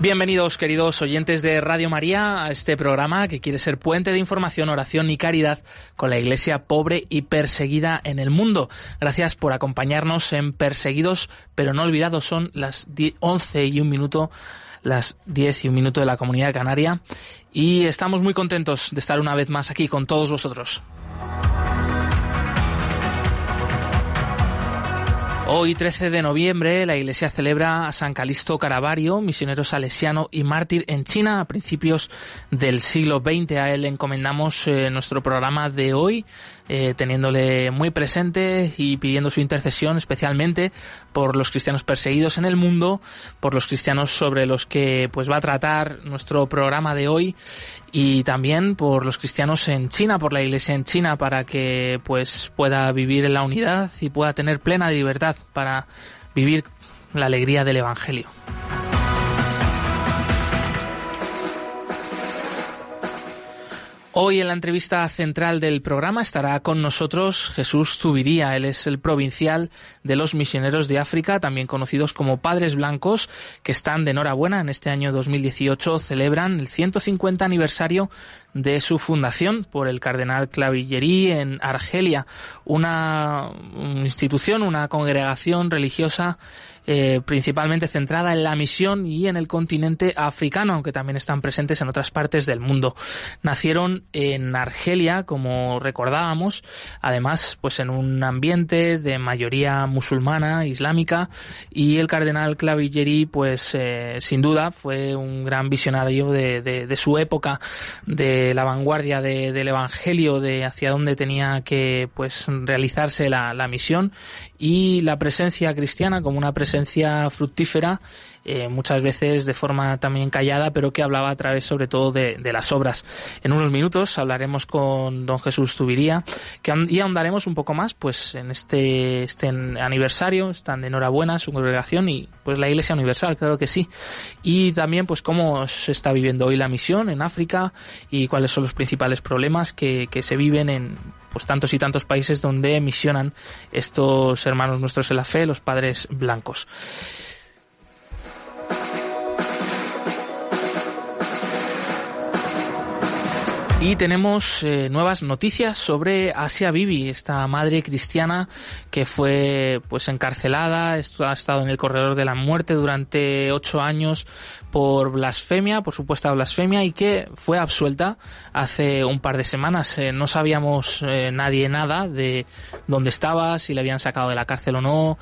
Bienvenidos, queridos oyentes de Radio María, a este programa que quiere ser puente de información, oración y caridad con la iglesia pobre y perseguida en el mundo. Gracias por acompañarnos en Perseguidos, pero no olvidados. Son las 11 y un minuto, las 10 y un minuto de la comunidad canaria. Y estamos muy contentos de estar una vez más aquí con todos vosotros. Hoy, 13 de noviembre, la Iglesia celebra a San Calisto Caravario, misionero salesiano y mártir en China a principios del siglo XX. A él encomendamos eh, nuestro programa de hoy eh, teniéndole muy presente y pidiendo su intercesión especialmente por los cristianos perseguidos en el mundo, por los cristianos sobre los que pues va a tratar nuestro programa de hoy y también por los cristianos en China, por la iglesia en China para que pues pueda vivir en la unidad y pueda tener plena libertad para vivir la alegría del evangelio. Hoy en la entrevista central del programa estará con nosotros Jesús Zubiría. Él es el provincial de los misioneros de África, también conocidos como Padres Blancos, que están de enhorabuena. En este año 2018 celebran el 150 aniversario de su fundación por el cardenal Clavillerí en Argelia, una institución, una congregación religiosa eh, principalmente centrada en la misión y en el continente africano, aunque también están presentes en otras partes del mundo. Nacieron en Argelia, como recordábamos, además, pues en un ambiente de mayoría musulmana, islámica, y el cardenal Clavigeri, pues eh, sin duda fue un gran visionario de, de, su época, de la vanguardia del evangelio, de hacia dónde tenía que pues realizarse la, la misión y la presencia cristiana como una presencia fructífera eh, muchas veces de forma también callada, pero que hablaba a través sobre todo de, las obras. En unos minutos hablaremos con don Jesús Tubiría que, y ahondaremos un poco más pues en este, este aniversario, están de enhorabuena su congregación y pues la Iglesia Universal, claro que sí. Y también pues cómo se está viviendo hoy la misión en África y cuáles son los principales problemas que, que se viven en pues tantos y tantos países donde misionan estos hermanos nuestros en la fe, los padres blancos. Y tenemos eh, nuevas noticias sobre Asia Bibi, esta madre cristiana que fue pues encarcelada, ha estado en el corredor de la muerte durante ocho años por blasfemia, por supuesta blasfemia, y que fue absuelta hace un par de semanas. Eh, no sabíamos eh, nadie nada de dónde estaba, si le habían sacado de la cárcel o no.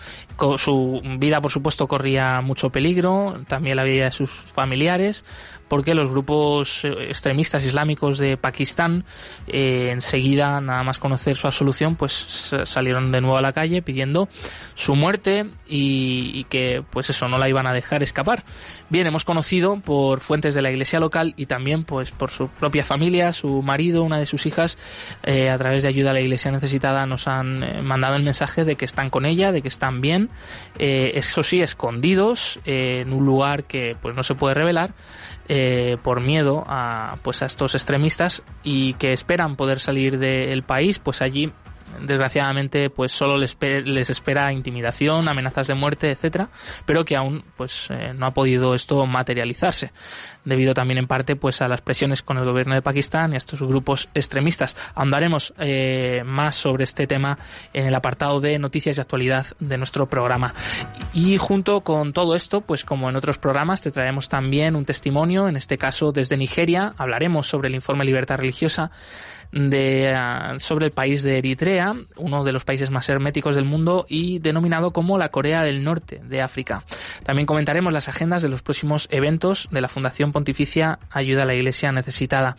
Su vida, por supuesto, corría mucho peligro, también la vida de sus familiares porque los grupos eh, extremistas islámicos de Pakistán enseguida, nada más conocer su absolución, pues salieron de nuevo a la calle pidiendo su muerte y, que pues eso no la iban a dejar escapar. Bien, hemos conocido por fuentes de la iglesia local y también pues por su propia familia, su marido, una de sus hijas, eh, a través de ayuda a la iglesia necesitada nos han mandado el mensaje de que están con ella, de que están bien, eso sí, escondidos en un lugar que pues no se puede revelar eh, por miedo a pues a estos extremistas y que esperan poder salir del país pues allí desgraciadamente pues solo les, les espera intimidación, amenazas de muerte, etcétera, pero que aún pues eh, no ha podido esto materializarse, debido también en parte pues a las presiones con el gobierno de Pakistán y a estos grupos extremistas. Ahondaremos eh, más sobre este tema en el apartado de noticias y actualidad de nuestro programa. Y junto con todo esto, pues como en otros programas, te traemos también un testimonio, en este caso desde Nigeria, hablaremos sobre el informe Libertad Religiosa de, ah, sobre el país de Eritrea, uno de los países más herméticos del mundo y denominado como la Corea del Norte de África. También comentaremos las agendas de los próximos eventos de la Fundación Pontificia Ayuda a la Iglesia Necesitada.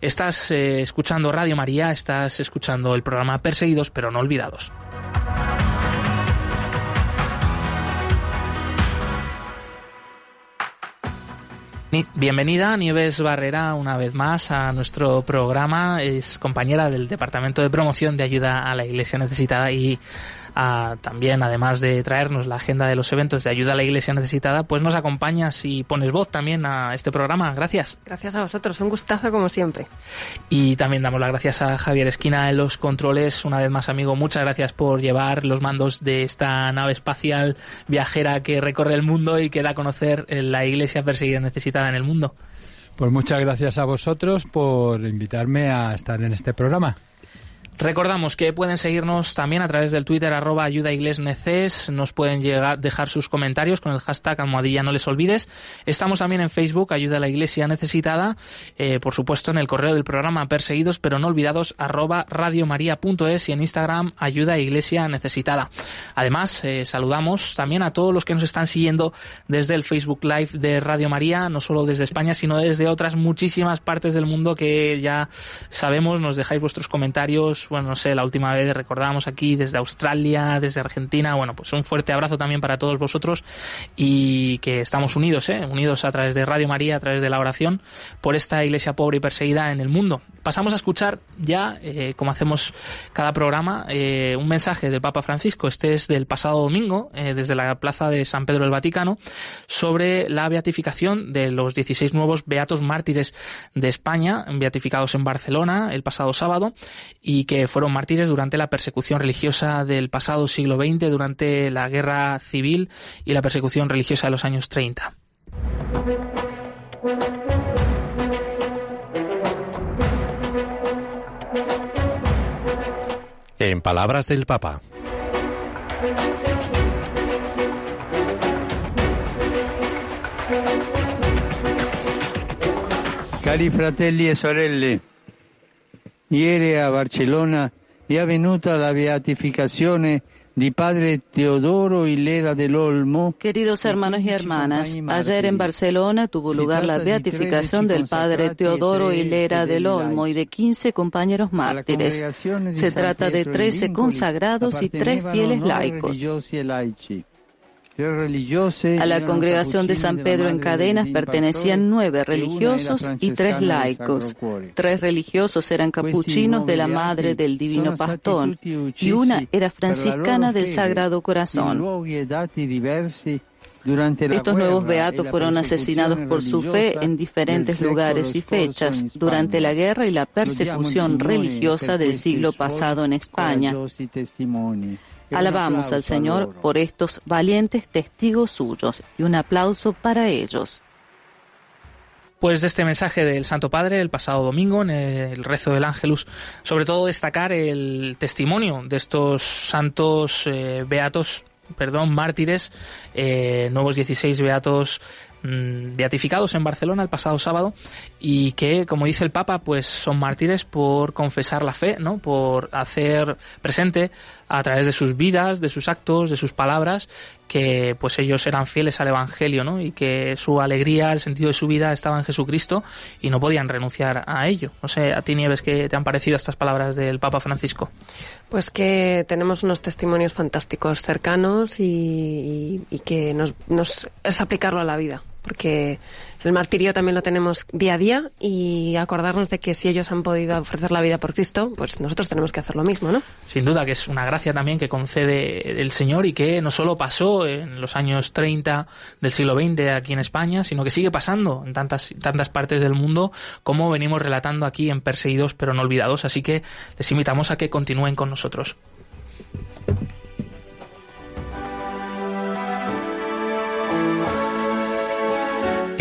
Estás eh, escuchando Radio María, estás escuchando el programa Perseguidos pero no olvidados. Bienvenida Nieves Barrera una vez más a nuestro programa. Es compañera del Departamento de Promoción de Ayuda a la Iglesia Necesitada y también, además de traernos la agenda de los eventos de ayuda a la Iglesia necesitada, pues nos acompañas y pones voz también a este programa. Gracias. Gracias a vosotros, un gustazo como siempre. Y también damos las gracias a Javier Esquina en los controles. Una vez más, amigo, muchas gracias por llevar los mandos de esta nave espacial viajera que recorre el mundo y que da a conocer la Iglesia perseguida necesitada en el mundo. Pues muchas gracias a vosotros por invitarme a estar en este programa. Recordamos que pueden seguirnos también a través del Twitter arroba ayudaiglesneces, nos pueden llegar, dejar sus comentarios con el hashtag almohadilla no les olvides. Estamos también en Facebook, Ayuda a la Iglesia Necesitada, eh, por supuesto en el correo del programa perseguidos pero no olvidados arroba radiomaria.es y en Instagram Ayuda a Iglesia Necesitada. Además, eh, saludamos también a todos los que nos están siguiendo desde el Facebook Live de Radio María, no solo desde España, sino desde otras muchísimas partes del mundo que ya sabemos, nos dejáis vuestros comentarios bueno, no sé, la última vez recordábamos aquí desde Australia, desde Argentina, bueno, pues un fuerte abrazo también para todos vosotros y que estamos unidos, ¿eh? unidos a través de Radio María, a través de la oración, por esta iglesia pobre y perseguida en el mundo. Pasamos a escuchar ya, eh, como hacemos cada programa, eh, un mensaje del Papa Francisco, este es del pasado domingo, eh, desde la plaza de San Pedro del Vaticano, sobre la beatificación de los 16 nuevos beatos mártires de España, beatificados en Barcelona el pasado sábado, y que fueron mártires durante la persecución religiosa del pasado siglo XX, durante la guerra civil y la persecución religiosa de los años 30. En palabras del Papa. Cari fratelli e sorelle, Ieri a Barcellona è avvenuta la beatificazione di Padre Teodoro Hilera del Olmo. Queridos hermanos y hermanas, ayer en Barcelona tuvo lugar la beatificación del Padre Teodoro Hilera del Olmo y de 15 compañeros mártires. Se trata de 13 consagrados y 3 fieles laicos. A la congregación de San Pedro en Cadenas pertenecían nueve religiosos y tres laicos. Tres religiosos eran capuchinos de la Madre del Divino Pastor y una era franciscana del Sagrado Corazón. Estos nuevos beatos fueron asesinados por su fe en diferentes lugares y fechas durante la guerra y la persecución religiosa del siglo pasado en España. Alabamos al Señor por estos valientes testigos suyos y un aplauso para ellos. Pues de este mensaje del Santo Padre el pasado domingo en el rezo del Ángelus, sobre todo destacar el testimonio de estos santos eh, beatos, perdón, mártires, eh, nuevos 16 beatos Mm, beatificados en Barcelona el pasado sábado y que, como dice el Papa, pues son mártires por confesar la fe, ¿no? Por hacer presente a través de sus vidas, de sus actos, de sus palabras, que pues ellos eran fieles al Evangelio, ¿no? Y que su alegría, el sentido de su vida estaba en Jesucristo y no podían renunciar a ello. No sé, a ti Nieves, ¿qué te han parecido estas palabras del Papa Francisco? Pues que tenemos unos testimonios fantásticos cercanos y, que nos, nos es aplicarlo a la vida porque el martirio también lo tenemos día a día y acordarnos de que si ellos han podido ofrecer la vida por Cristo, pues nosotros tenemos que hacer lo mismo, ¿no? Sin duda que es una gracia también que concede el Señor y que no solo pasó en los años 30 del siglo XX aquí en España, sino que sigue pasando en tantas, tantas partes del mundo como venimos relatando aquí en Perseguidos pero no olvidados. Así que les invitamos a que continúen con nosotros.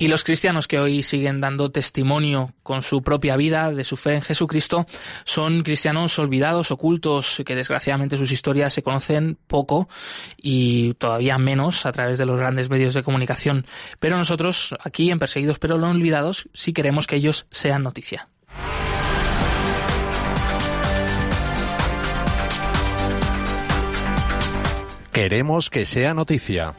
Y los cristianos que hoy siguen dando testimonio con su propia vida de su fe en Jesucristo son cristianos olvidados, ocultos, que desgraciadamente sus historias se conocen poco y todavía menos a través de los grandes medios de comunicación. Pero nosotros, aquí en Perseguidos pero no olvidados, sí queremos que ellos sean noticia. Queremos que sea noticia.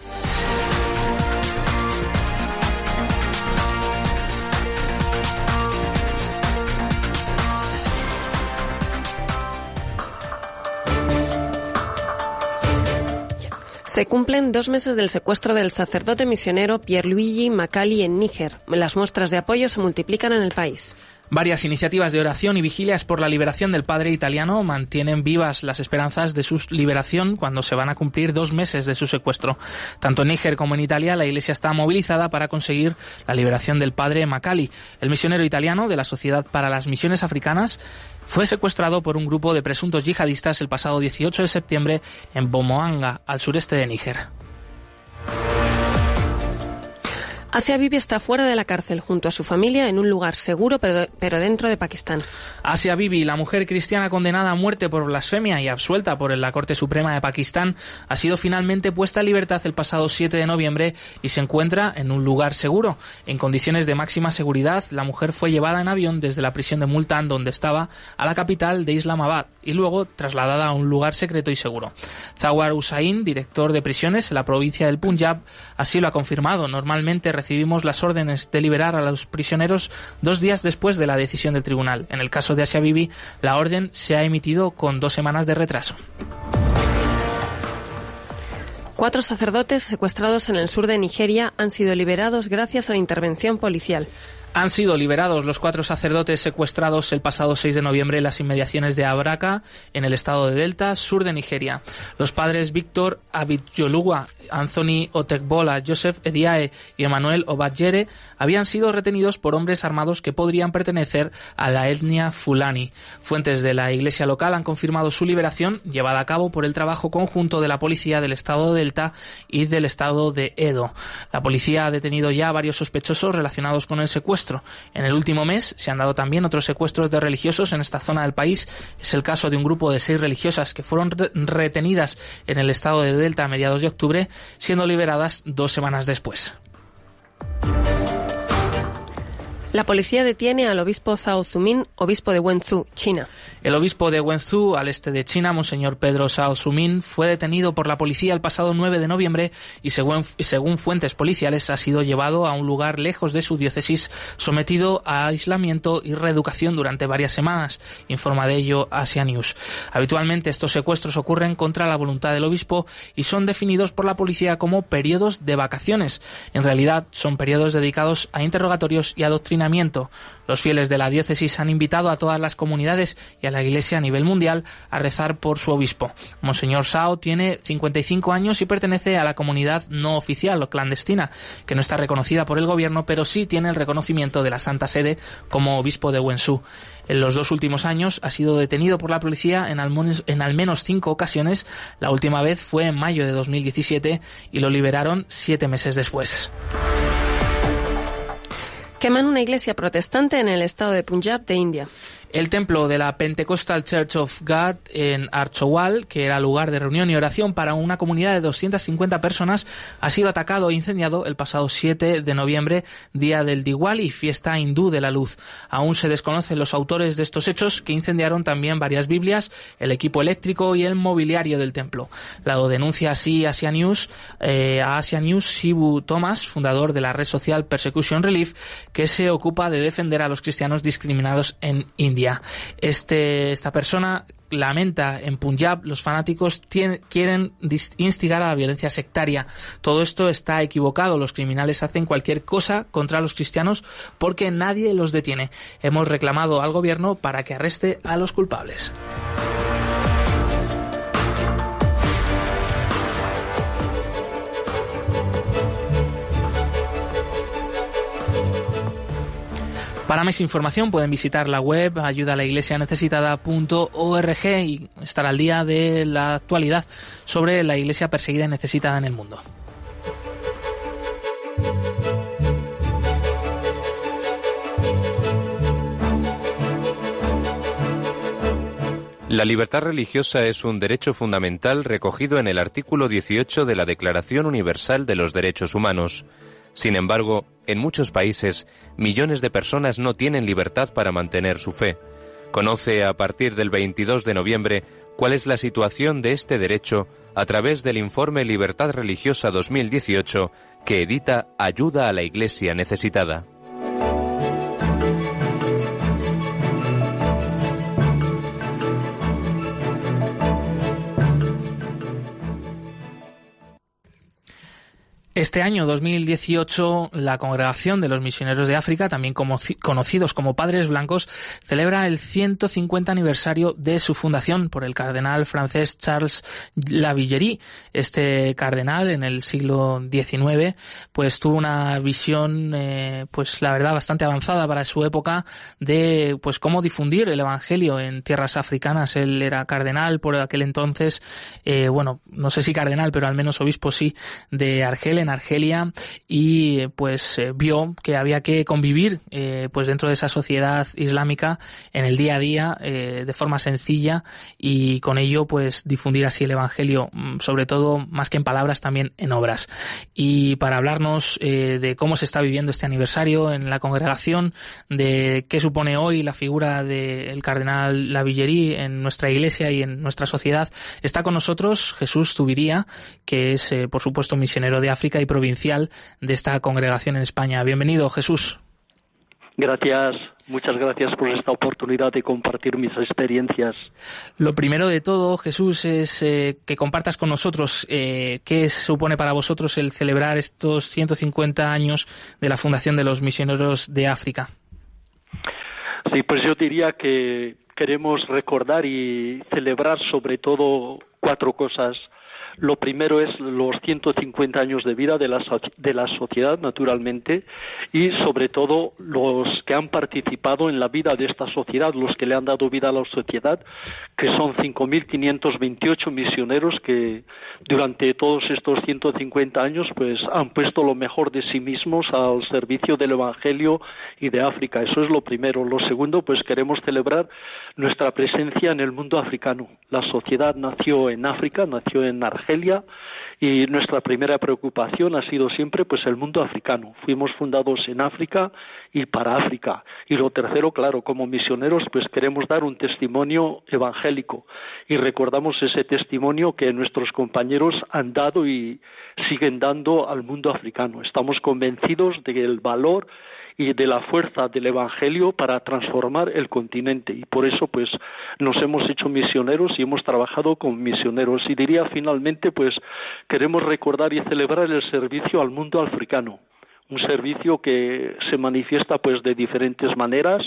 Se cumplen dos meses del secuestro del sacerdote misionero Pierluigi Macali en Níger. Las muestras de apoyo se multiplican en el país. Varias iniciativas de oración y vigilias por la liberación del padre italiano mantienen vivas las esperanzas de su liberación cuando se van a cumplir dos meses de su secuestro. Tanto en Níger como en Italia, la Iglesia está movilizada para conseguir la liberación del padre Macali. El misionero italiano de la Sociedad para las Misiones Africanas fue secuestrado por un grupo de presuntos yihadistas el pasado 18 de septiembre en Bomoanga, al sureste de Níger. Asia Bibi está fuera de la cárcel junto a su familia en un lugar seguro pero, dentro de Pakistán. Asia Bibi, la mujer cristiana condenada a muerte por blasfemia y absuelta por la Corte Suprema de Pakistán, ha sido finalmente puesta en libertad el pasado 7 de noviembre y se encuentra en un lugar seguro. En condiciones de máxima seguridad, la mujer fue llevada en avión desde la prisión de Multan, donde estaba, a la capital de Islamabad y luego trasladada a un lugar secreto y seguro. Zawar Hussain, director de prisiones en la provincia del Punjab, así lo ha confirmado. Normalmente recibimos las órdenes de liberar a los prisioneros dos días después de la decisión del tribunal. En el caso de Asia Bibi, la orden se ha emitido con dos semanas de retraso. Cuatro sacerdotes secuestrados en el sur de Nigeria han sido liberados gracias a la intervención policial. Han sido liberados los cuatro sacerdotes secuestrados el pasado 6 de noviembre en las inmediaciones de Abraka, en el estado de Delta, sur de Nigeria. Los padres Víctor Abidjoluwa, Anthony Otekbola, Joseph Ediae y Emmanuel Obadjere habían sido retenidos por hombres armados que podrían pertenecer a la etnia Fulani. Fuentes de la iglesia local han confirmado su liberación, llevada a cabo por el trabajo conjunto de la policía del estado de Delta y del estado de Edo. La policía ha detenido ya a varios sospechosos relacionados con el secuestro en el último mes se han dado también otros secuestros de religiosos en esta zona del país. Es el caso de un grupo de seis religiosas que fueron retenidas en el estado de Delta a mediados de octubre, siendo liberadas dos semanas después. La policía detiene al obispo Zhao Zumin, obispo de Wenzhou, China. El obispo de Wenzhou, al este de China, Monseñor Pedro Zhao Zumin, fue detenido por la policía el pasado 9 de noviembre y según, según fuentes policiales ha sido llevado a un lugar lejos de su diócesis, sometido a aislamiento y reeducación durante varias semanas, informa de ello Asia News. Habitualmente estos secuestros ocurren contra la voluntad del obispo y son definidos por la policía como periodos de vacaciones. En realidad son periodos dedicados a interrogatorios y adoctrinamiento los fieles de la diócesis han invitado a todas las comunidades y a la Iglesia a nivel mundial a rezar por su obispo. Monseñor Sao tiene 55 años y pertenece a la comunidad no oficial o clandestina, que no está reconocida por el gobierno, pero sí tiene el reconocimiento de la Santa Sede como obispo de Wenzhou. En los dos últimos años ha sido detenido por la policía en al, en al menos cinco ocasiones. La última vez fue en mayo de 2017 y lo liberaron siete meses después. Queman una iglesia protestante en el estado de Punjab de India. El templo de la Pentecostal Church of God en Archowal, que era lugar de reunión y oración para una comunidad de 250 personas, ha sido atacado e incendiado el pasado 7 de noviembre, día del Diwali, fiesta hindú de la luz. Aún se desconocen los autores de estos hechos, que incendiaron también varias Biblias, el equipo eléctrico y el mobiliario del templo. La denuncia así Asia News, eh, a Asia News Shibu Thomas, fundador de la red social Persecution Relief, que se ocupa de defender a los cristianos discriminados en India. Este, esta persona lamenta en Punjab los fanáticos quieren instigar a la violencia sectaria. Todo esto está equivocado. Los criminales hacen cualquier cosa contra los cristianos porque nadie los detiene. Hemos reclamado al gobierno para que arreste a los culpables. Para más información pueden visitar la web ayuda la iglesia necesitada.org y estar al día de la actualidad sobre la iglesia perseguida y necesitada en el mundo. La libertad religiosa es un derecho fundamental recogido en el artículo 18 de la Declaración Universal de los Derechos Humanos. Sin embargo, en muchos países, millones de personas no tienen libertad para mantener su fe. Conoce a partir del 22 de noviembre cuál es la situación de este derecho a través del informe Libertad Religiosa 2018 que edita Ayuda a la Iglesia Necesitada. Este año 2018, la Congregación de los Misioneros de África, también conocidos como Padres Blancos, celebra el 150 aniversario de su fundación por el cardenal francés Charles Lavillerie. Este cardenal, en el siglo XIX, pues tuvo una visión, eh, pues la verdad, bastante avanzada para su época de, pues cómo difundir el Evangelio en tierras africanas. Él era cardenal por aquel entonces, eh, bueno, no sé si cardenal, pero al menos obispo sí, de Argel en Argelia y pues eh, vio que había que convivir eh, pues dentro de esa sociedad islámica en el día a día eh, de forma sencilla y con ello pues difundir así el evangelio mm, sobre todo más que en palabras también en obras. Y para hablarnos de cómo se está viviendo este aniversario en la congregación de qué supone hoy la figura del cardenal Lavillerie en nuestra iglesia y en nuestra sociedad está con nosotros Jesús Tubiría que es por supuesto misionero de África y provincial de esta congregación en España. Bienvenido, Jesús. Gracias, muchas gracias por esta oportunidad de compartir mis experiencias. Lo primero de todo, Jesús, es eh, que compartas con nosotros eh, qué supone para vosotros el celebrar estos 150 años de la Fundación de los Misioneros de África. Sí, pues yo diría que queremos recordar y celebrar sobre todo cuatro cosas lo primero es los 150 años de vida de la, de la sociedad, naturalmente, y sobre todo los que han participado en la vida de esta sociedad, los que le han dado vida a la sociedad, que son 5.528 misioneros que durante todos estos 150 años pues han puesto lo mejor de sí mismos al servicio del Evangelio y de África. Eso es lo primero. Lo segundo, pues queremos celebrar nuestra presencia en el mundo africano. La sociedad nació en África, nació en Argelia, y nuestra primera preocupación ha sido siempre pues el mundo africano. Fuimos fundados en África y para África. Y lo tercero, claro, como misioneros pues queremos dar un testimonio evangélico y recordamos ese testimonio que nuestros compañeros han dado y siguen dando al mundo africano. Estamos convencidos de que el valor y de la fuerza del Evangelio para transformar el continente. Y por eso, pues, nos hemos hecho misioneros y hemos trabajado con misioneros. Y diría finalmente, pues, queremos recordar y celebrar el servicio al mundo africano un servicio que se manifiesta pues de diferentes maneras,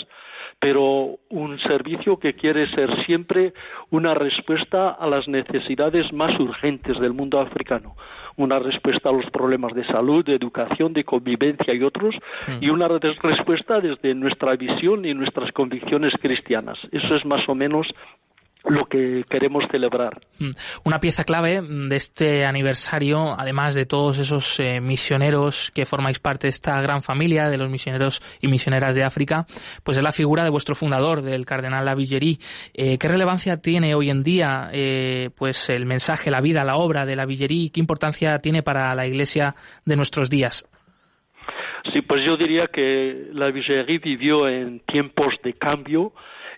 pero un servicio que quiere ser siempre una respuesta a las necesidades más urgentes del mundo africano, una respuesta a los problemas de salud, de educación, de convivencia y otros, y una respuesta desde nuestra visión y nuestras convicciones cristianas. Eso es más o menos lo que queremos celebrar. Mm. Una pieza clave de este aniversario, además de todos esos eh, misioneros que formáis parte de esta gran familia de los misioneros y misioneras de África, pues es la figura de vuestro fundador, del cardenal Lavillerie. Eh, ¿Qué relevancia tiene hoy en día eh, pues el mensaje, la vida, la obra de Lavillerie? ¿Qué importancia tiene para la Iglesia de nuestros días? Sí, pues yo diría que vivió en tiempos de cambio,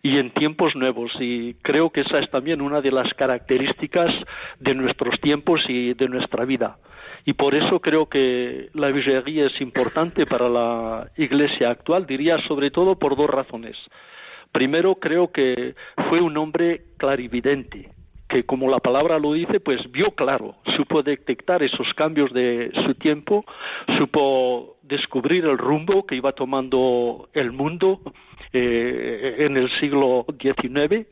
y en tiempos nuevos. Y creo que esa es también una de las características de nuestros tiempos y de nuestra vida. Y por eso creo que la Virgería es importante para la Iglesia actual, diría sobre todo por dos razones. Primero, creo que fue un hombre clarividente, que como la palabra lo dice, pues vio claro, supo detectar esos cambios de su tiempo, supo descubrir el rumbo que iba tomando el mundo eh, en el siglo XIX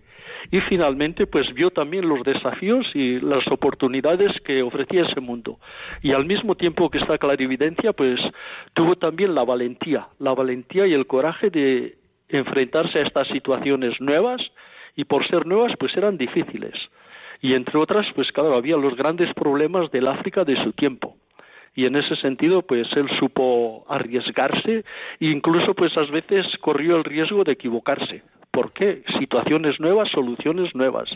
y finalmente pues vio también los desafíos y las oportunidades que ofrecía ese mundo. Y al mismo tiempo que esta clarividencia pues tuvo también la valentía la valentía y el coraje de enfrentarse a estas situaciones nuevas y por ser nuevas pues eran difíciles. Y entre otras pues claro había los grandes problemas del África de su tiempo y en ese sentido pues él supo arriesgarse e incluso pues a veces corrió el riesgo de equivocarse. ¿Por qué? Situaciones nuevas, soluciones nuevas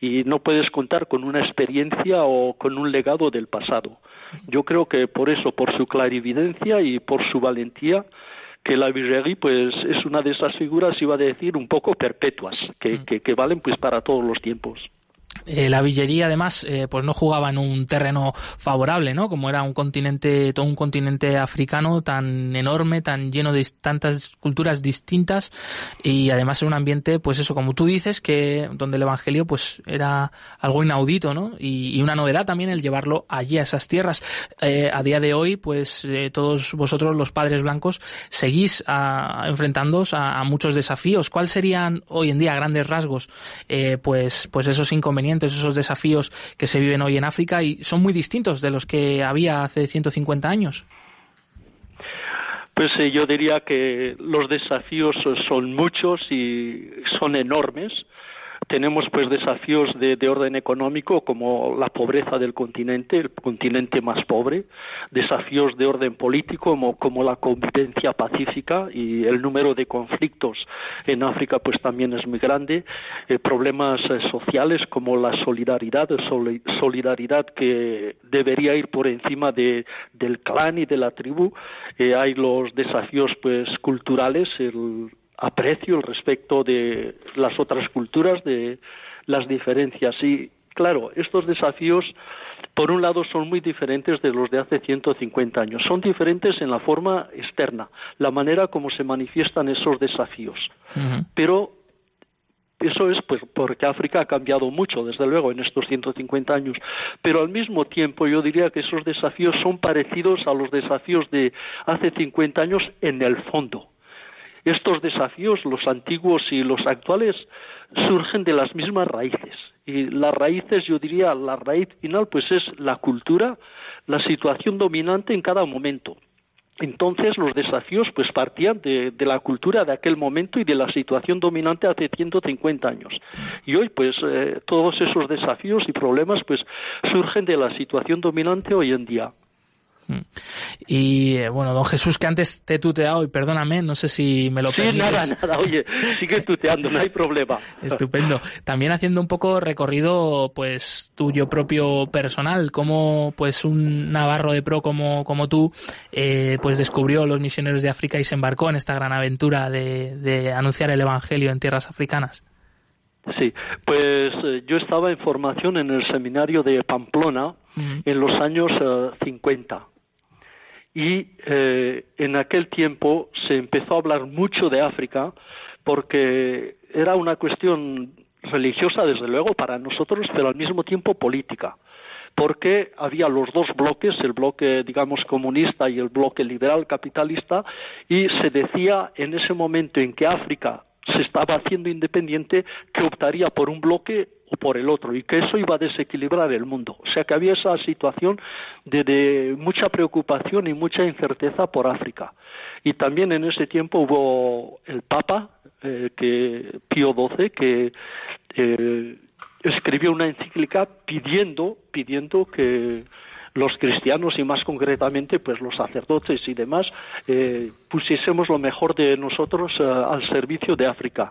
y no puedes contar con una experiencia o con un legado del pasado. Yo creo que por eso, por su clarividencia y por su valentía, que la Virgerie pues es una de esas figuras, iba a decir, un poco perpetuas, que, mm. que, que valen pues para todos los tiempos. Eh, la villería además eh, pues no jugaba en un terreno favorable no como era un continente todo un continente africano tan enorme tan lleno de tantas culturas distintas y además en un ambiente pues eso como tú dices que donde el evangelio pues era algo inaudito no y, una novedad también el llevarlo allí a esas tierras. Eh, a día de hoy pues todos vosotros los padres blancos seguís a, enfrentándoos a, a, muchos desafíos. Cuáles serían hoy en día grandes rasgos pues pues esos inconvenientes esos desafíos que se viven hoy en África y son muy distintos de los que había hace 150 años. Pues eh, yo diría que los desafíos son muchos y son enormes tenemos pues desafíos de, orden económico como la pobreza del continente, el continente más pobre, desafíos de orden político como, como la convivencia pacífica y el número de conflictos en África pues también es muy grande, eh, problemas eh, sociales como la solidaridad, solidaridad que debería ir por encima de, del clan y de la tribu, eh, hay los desafíos pues culturales, el aprecio el respecto de las otras culturas, de las diferencias. Y claro, estos desafíos, por un lado, son muy diferentes de los de hace 150 años. Son diferentes en la forma externa, la manera como se manifiestan esos desafíos. Pero eso es pues porque África ha cambiado mucho, desde luego, en estos 150 años. Pero al mismo tiempo yo diría que esos desafíos son parecidos a los desafíos de hace 50 años en el fondo. Estos desafíos, los antiguos y los actuales, surgen de las mismas raíces. Y las raíces, yo diría, la raíz final, pues es la cultura, la situación dominante en cada momento. Entonces los desafíos pues partían de, la cultura de aquel momento y de la situación dominante hace 150 años. Y hoy pues eh, todos esos desafíos y problemas pues surgen de la situación dominante hoy en día. Mm. Y eh, bueno, don Jesús, que antes te he tuteado y perdóname, no sé si me lo sí, nada, nada, oye, sigue tuteando, no hay problema. Estupendo. También haciendo un poco recorrido, pues, tuyo propio personal, cómo, pues, un navarro de pro como, como tú, eh, pues, descubrió los misioneros de África y se embarcó en esta gran aventura de, de anunciar el Evangelio en tierras africanas. Sí, pues eh, yo estaba en formación en el seminario de Pamplona en los años 50 y eh, en aquel tiempo se empezó a hablar mucho de África porque era una cuestión religiosa, desde luego, para nosotros, pero al mismo tiempo política porque había los dos bloques, el bloque, digamos, comunista y el bloque liberal capitalista, y se decía en ese momento en que África se estaba haciendo independiente que optaría por un bloque por el otro y que eso iba a desequilibrar el mundo. O sea que había esa situación de, mucha preocupación y mucha incerteza por África. Y también en ese tiempo hubo el Papa, eh, que Pío XII, que eh, escribió una encíclica pidiendo, pidiendo que los cristianos y más concretamente pues los sacerdotes y demás eh, pusiésemos lo mejor de nosotros al servicio de África.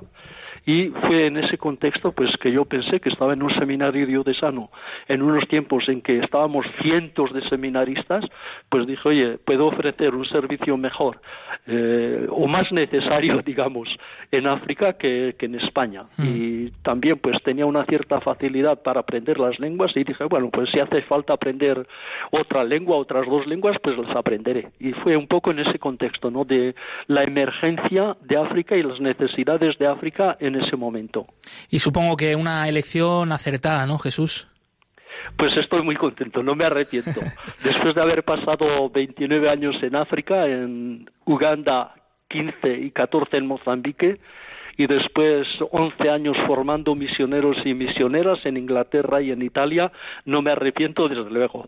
Y fue en ese contexto pues que yo pensé que estaba en un seminario diocesano en unos tiempos en que estábamos cientos de seminaristas, pues dije, oye, puedo ofrecer un servicio mejor eh, o más necesario, digamos, en África que, en España. Hmm. Y también pues tenía una cierta facilidad para aprender las lenguas y dije, bueno, pues si hace falta aprender otra lengua, otras dos lenguas, pues las aprenderé. Y fue un poco en ese contexto, ¿no? De la emergencia de África y las necesidades de África en ese momento. Y supongo que una elección acertada, ¿no, Jesús? Pues estoy muy contento, no me arrepiento. Después de haber pasado 29 años en África, en Uganda 15 y 14 en Mozambique, y después 11 años formando misioneros y misioneras en Inglaterra y en Italia, no me arrepiento desde luego.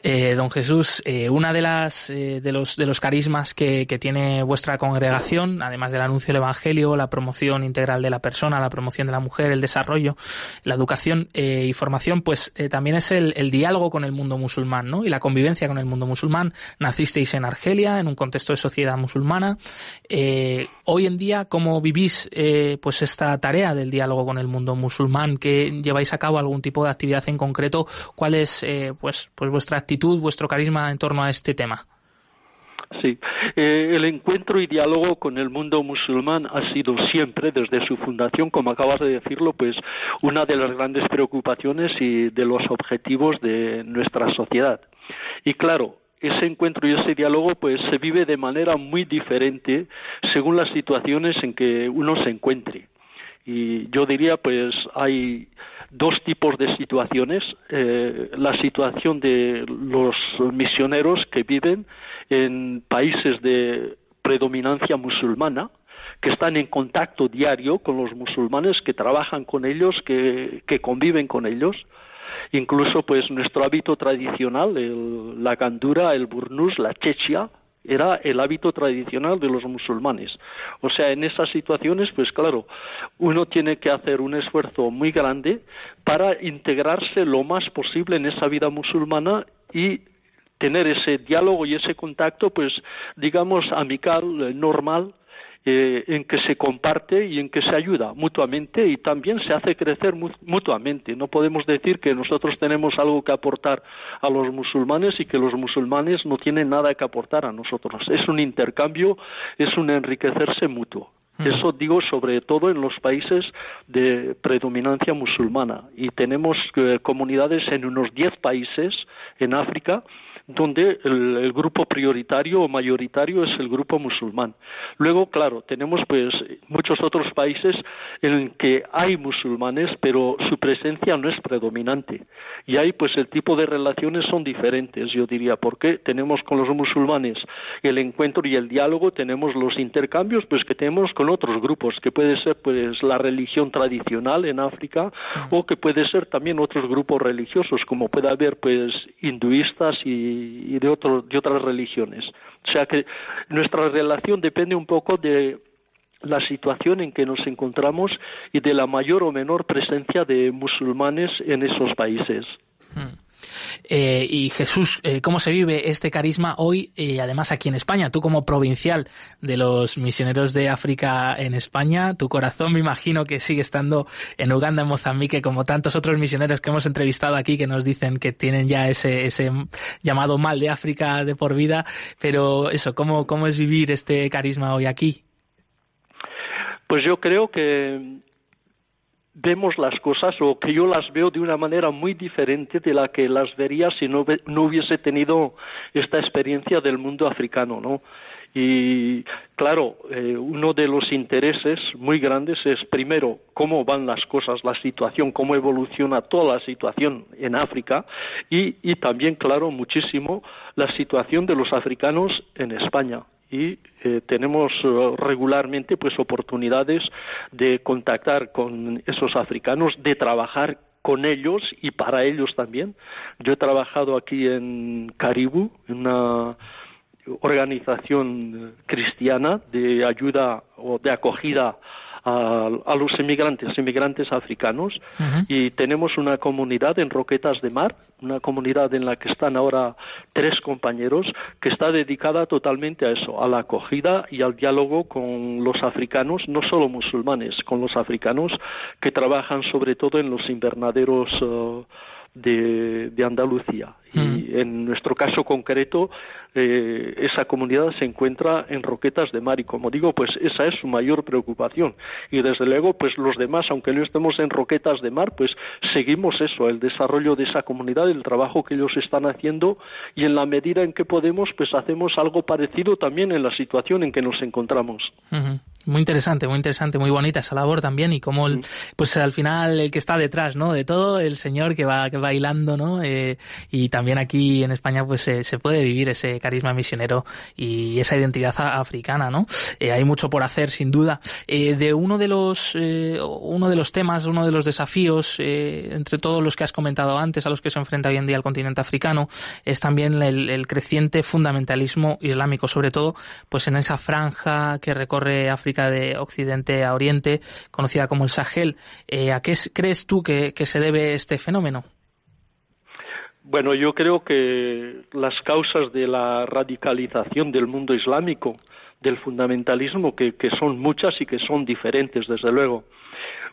Eh, don Jesús, eh, una de las eh, de los de los carismas que, que, tiene vuestra congregación, además del anuncio del Evangelio, la promoción integral de la persona, la promoción de la mujer, el desarrollo, la educación eh, y formación, pues eh, también es el, el, diálogo con el mundo musulmán, ¿no? Y la convivencia con el mundo musulmán. Nacisteis en Argelia, en un contexto de sociedad musulmana. hoy en día, ¿cómo vivís pues esta tarea del diálogo con el mundo musulmán? ¿Que lleváis a cabo algún tipo de actividad en concreto? ¿Cuál es pues pues vuestra vuestro carisma en torno a este tema? Sí, eh, el encuentro y diálogo con el mundo musulmán ha sido siempre, desde su fundación, como acabas de decirlo, pues una de las grandes preocupaciones y de los objetivos de nuestra sociedad. Y claro, ese encuentro y ese diálogo pues se vive de manera muy diferente según las situaciones en que uno se encuentre. Y yo diría pues hay dos tipos de situaciones. Eh, la situación de los misioneros que viven en países de predominancia musulmana, que están en contacto diario con los musulmanes, que trabajan con ellos, que, que conviven con ellos. Incluso, pues, nuestro hábito tradicional, la gandura, el burnús, la chechia, era el hábito tradicional de los musulmanes. O sea, en esas situaciones, pues claro, uno tiene que hacer un esfuerzo muy grande para integrarse lo más posible en esa vida musulmana y tener ese diálogo y ese contacto, pues digamos, amical, normal, eh, en que se comparte y en que se ayuda mutuamente y también se hace crecer mutuamente. No podemos decir que nosotros tenemos algo que aportar a los musulmanes y que los musulmanes no tienen nada que aportar a nosotros. Es un intercambio, es un enriquecerse mutuo. Eso digo sobre todo en los países de predominancia musulmana. Y tenemos eh, comunidades en unos 10 países en África donde el, grupo prioritario o mayoritario es el grupo musulmán. Luego, claro, tenemos pues muchos otros países en que hay musulmanes, pero su presencia no es predominante. Y ahí pues el tipo de relaciones son diferentes, yo diría, porque tenemos con los musulmanes el encuentro y el diálogo, tenemos los intercambios pues que tenemos con otros grupos, que puede ser pues la religión tradicional en África o que puede ser también otros grupos religiosos, como puede haber pues hinduistas y y de, de otras religiones. O sea que nuestra relación depende un poco de la situación en que nos encontramos y de la mayor o menor presencia de musulmanes en esos países. Hmm. Eh, y Jesús, eh, ¿cómo se vive este carisma hoy, y además aquí en España? Tú como provincial de los misioneros de África en España, tu corazón me imagino que sigue estando en Uganda, en Mozambique, como tantos otros misioneros que hemos entrevistado aquí que nos dicen que tienen ya ese, ese llamado mal de África de por vida. Pero eso, ¿cómo, cómo es vivir este carisma hoy aquí? Pues yo creo que vemos las cosas o que yo las veo de una manera muy diferente de la que las vería si no, hubiese tenido esta experiencia del mundo africano, ¿no? Y claro, eh, uno de los intereses muy grandes es primero cómo van las cosas, la situación, cómo evoluciona toda la situación en África y también, claro, muchísimo la situación de los africanos en España y eh, tenemos eh, regularmente pues oportunidades de contactar con esos africanos, de trabajar con ellos y para ellos también. Yo he trabajado aquí en Caribú, una organización cristiana de ayuda o de acogida a, los inmigrantes, inmigrantes africanos, y tenemos una comunidad en Roquetas de Mar, una comunidad en la que están ahora tres compañeros, que está dedicada totalmente a eso, a la acogida y al diálogo con los africanos, no solo musulmanes, con los africanos que trabajan sobre todo en los invernaderos. Eh, de, de, Andalucía. Y en nuestro caso concreto, eh, esa comunidad se encuentra en Roquetas de Mar y como digo, pues esa es su mayor preocupación. Y desde luego, pues los demás, aunque no estemos en Roquetas de Mar, pues seguimos eso, el desarrollo de esa comunidad, el trabajo que ellos están haciendo y en la medida en que podemos, pues hacemos algo parecido también en la situación en que nos encontramos. Muy interesante, muy interesante, muy bonita esa labor también y como, pues al final el que está detrás, ¿no? De todo, el señor que va que bailando, ¿no? Eh, y también aquí en España, pues se puede vivir ese carisma misionero y esa identidad africana, ¿no? Eh, hay mucho por hacer, sin duda. Eh, de uno de los uno de los temas, uno de los desafíos entre todos los que has comentado antes, a los que se enfrenta hoy en día el continente africano, es también el, el creciente fundamentalismo islámico, sobre todo, pues en esa franja que recorre África de Occidente a Oriente, conocida como el Sahel. Eh, ¿A qué crees tú que, se debe este fenómeno? Bueno, yo creo que las causas de la radicalización del mundo islámico, del fundamentalismo, que, son muchas y que son diferentes, desde luego.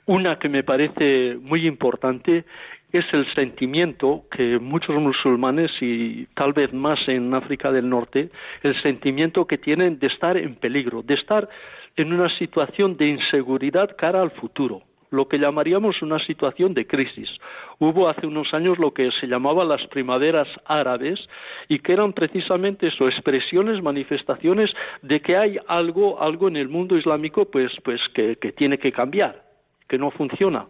Una que me parece muy importante es el sentimiento que muchos musulmanes y tal vez más en África del Norte, el sentimiento que tienen de estar en peligro, de estar en una situación de inseguridad cara al futuro lo que llamaríamos una situación de crisis. Hubo hace unos años lo que se llamaba las primaveras árabes y que eran precisamente eso, expresiones, manifestaciones de que hay algo, algo en el mundo islámico pues, pues que tiene que cambiar, que no funciona.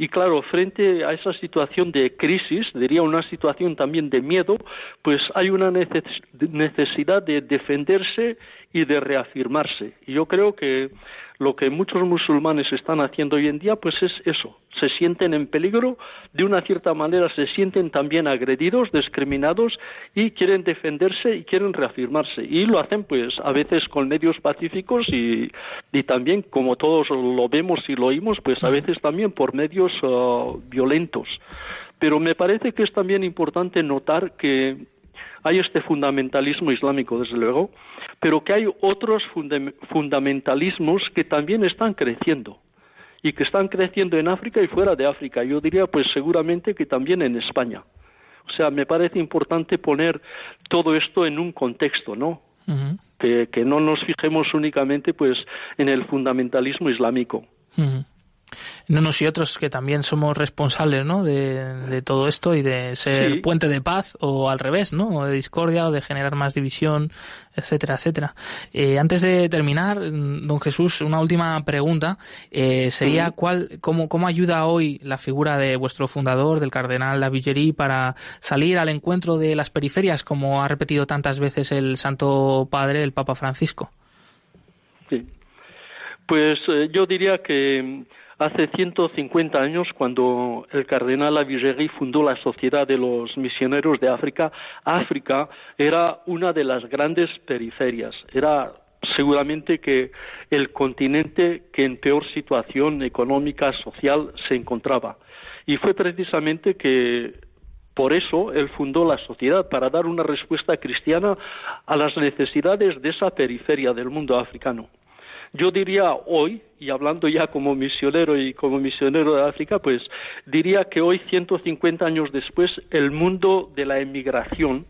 Y claro, frente a esa situación de crisis, diría una situación también de miedo, pues hay una necesidad de defenderse y de reafirmarse. Yo creo que lo que muchos musulmanes están haciendo hoy en día, pues es eso. Se sienten en peligro, de una cierta manera se sienten también agredidos, discriminados y quieren defenderse y quieren reafirmarse. Y lo hacen, pues, a veces con medios pacíficos y, y también, como todos lo vemos y lo oímos, pues a veces también por medios uh, violentos. Pero me parece que es también importante notar que hay este fundamentalismo islámico, desde luego, pero que hay otros fundamentalismos que también están creciendo y que están creciendo en África y fuera de África. Yo diría, pues seguramente que también en España. O sea, me parece importante poner todo esto en un contexto, ¿no? que, no nos fijemos únicamente, pues, en el fundamentalismo islámico no unos y otros que también somos responsables ¿no? de, todo esto y de ser puente de paz o al revés, ¿no? o de discordia o de generar más división, etcétera, etcétera. Eh, antes de terminar, don Jesús, una última pregunta eh, sería cuál, cómo, cómo ayuda hoy la figura de vuestro fundador, del cardenal Lavillerie, para salir al encuentro de las periferias, como ha repetido tantas veces el Santo Padre, el Papa Francisco. Sí. Pues eh, yo diría que Hace 150 años, cuando el cardenal Lavigeri fundó la Sociedad de los Misioneros de África, África era una de las grandes periferias. Era seguramente que el continente que en peor situación económica, social se encontraba. Y fue precisamente que por eso él fundó la sociedad, para dar una respuesta cristiana a las necesidades de esa periferia del mundo africano. Yo diría hoy, y hablando ya como misionero y como misionero de África, pues diría que hoy, 150 años después, el mundo de la emigración,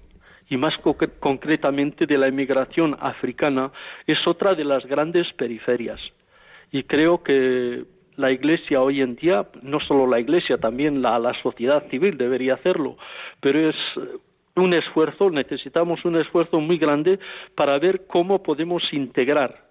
y más concretamente de la emigración africana, es otra de las grandes periferias. Y creo que la Iglesia hoy en día, no solo la Iglesia, también la, la sociedad civil debería hacerlo, pero es un esfuerzo, necesitamos un esfuerzo muy grande para ver cómo podemos integrar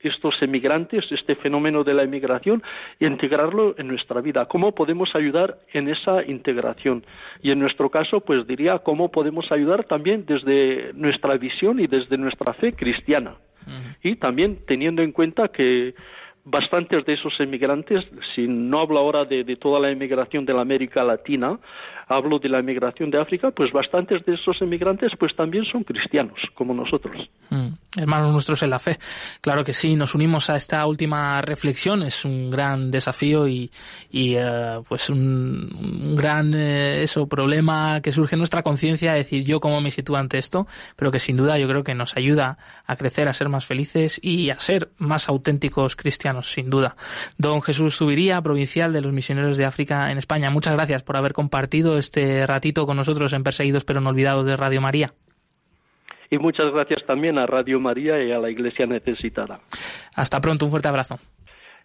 estos emigrantes, este fenómeno de la emigración, y integrarlo en nuestra vida. ¿Cómo podemos ayudar en esa integración? Y en nuestro caso, pues diría cómo podemos ayudar también desde nuestra visión y desde nuestra fe cristiana. Y también teniendo en cuenta que bastantes de esos emigrantes, si no hablo ahora de, de toda la emigración de la América Latina, hablo de la emigración de África, pues bastantes de esos emigrantes pues también son cristianos, como nosotros. Mm, hermanos nuestros en la fe. Claro que sí, nos unimos a esta última reflexión, es un gran desafío y, eh, pues un, gran eh, eso problema que surge en nuestra conciencia, decir yo cómo me sitúo ante esto, pero que sin duda yo creo que nos ayuda a crecer, a ser más felices y a ser más auténticos cristianos, sin duda. Don Jesús Subiría, provincial de los misioneros de África en España, muchas gracias por haber compartido este ratito con nosotros en Perseguidos pero no olvidados de Radio María. Y muchas gracias también a Radio María y a la Iglesia Necesitada. Hasta pronto, un fuerte abrazo.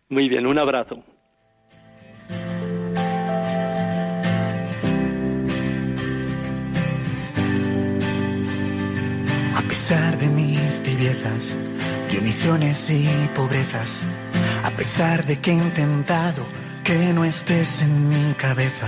Muy bien, un abrazo. A pesar de mis tibiezas, de omisiones y pobrezas, a pesar de que he intentado que no estés en mi cabeza,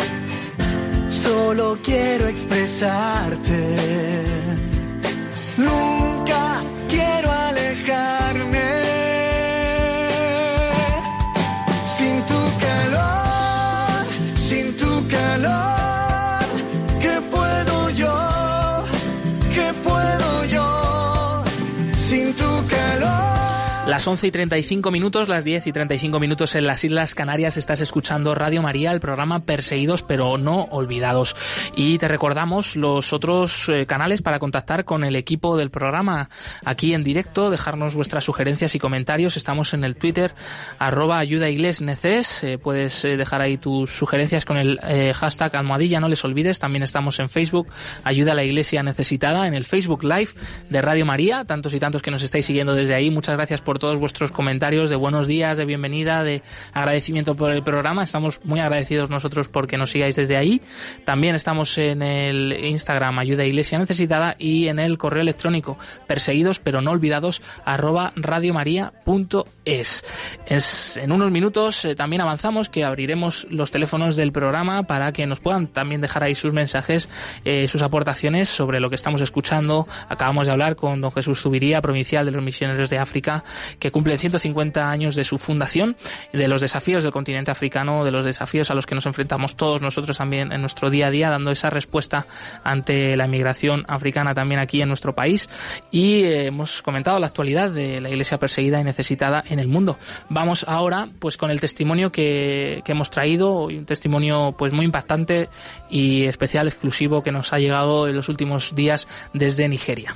Solo quiero expresarte. Las 11 y 35 minutos, las 10 y 35 minutos en las Islas Canarias estás escuchando Radio María, el programa Perseguidos pero no olvidados. Y te recordamos los otros eh, canales para contactar con el equipo del programa aquí en directo, dejarnos vuestras sugerencias y comentarios. Estamos en el Twitter arroba ayuda neces. Eh, puedes eh, dejar ahí tus sugerencias con el hashtag almohadilla, no les olvides. También estamos en Facebook, ayuda a la iglesia necesitada, en el Facebook Live de Radio María. Tantos y tantos que nos estáis siguiendo desde ahí. Muchas gracias por todos vuestros comentarios de buenos días, de bienvenida, de agradecimiento por el programa. Estamos muy agradecidos nosotros porque nos sigáis desde ahí. También estamos en el Instagram Ayuda Iglesia Necesitada y en el correo electrónico perseguidos pero no olvidados arroba radiomaria.es. Es, en unos minutos eh, también avanzamos que abriremos los teléfonos del programa para que nos puedan también dejar ahí sus mensajes, eh, sus aportaciones sobre lo que estamos escuchando. Acabamos de hablar con don Jesús Zubiría, provincial de los misioneros de África, que cumple 150 años de su fundación, de los desafíos del continente africano, de los desafíos a los que nos enfrentamos todos nosotros también en nuestro día a día, dando esa respuesta ante la inmigración africana también aquí en nuestro país. Y eh, hemos comentado la actualidad de la iglesia perseguida y necesitada en el mundo. Vamos ahora pues con el testimonio que, que hemos traído, un testimonio pues muy impactante y especial, exclusivo que nos ha llegado en los últimos días desde Nigeria.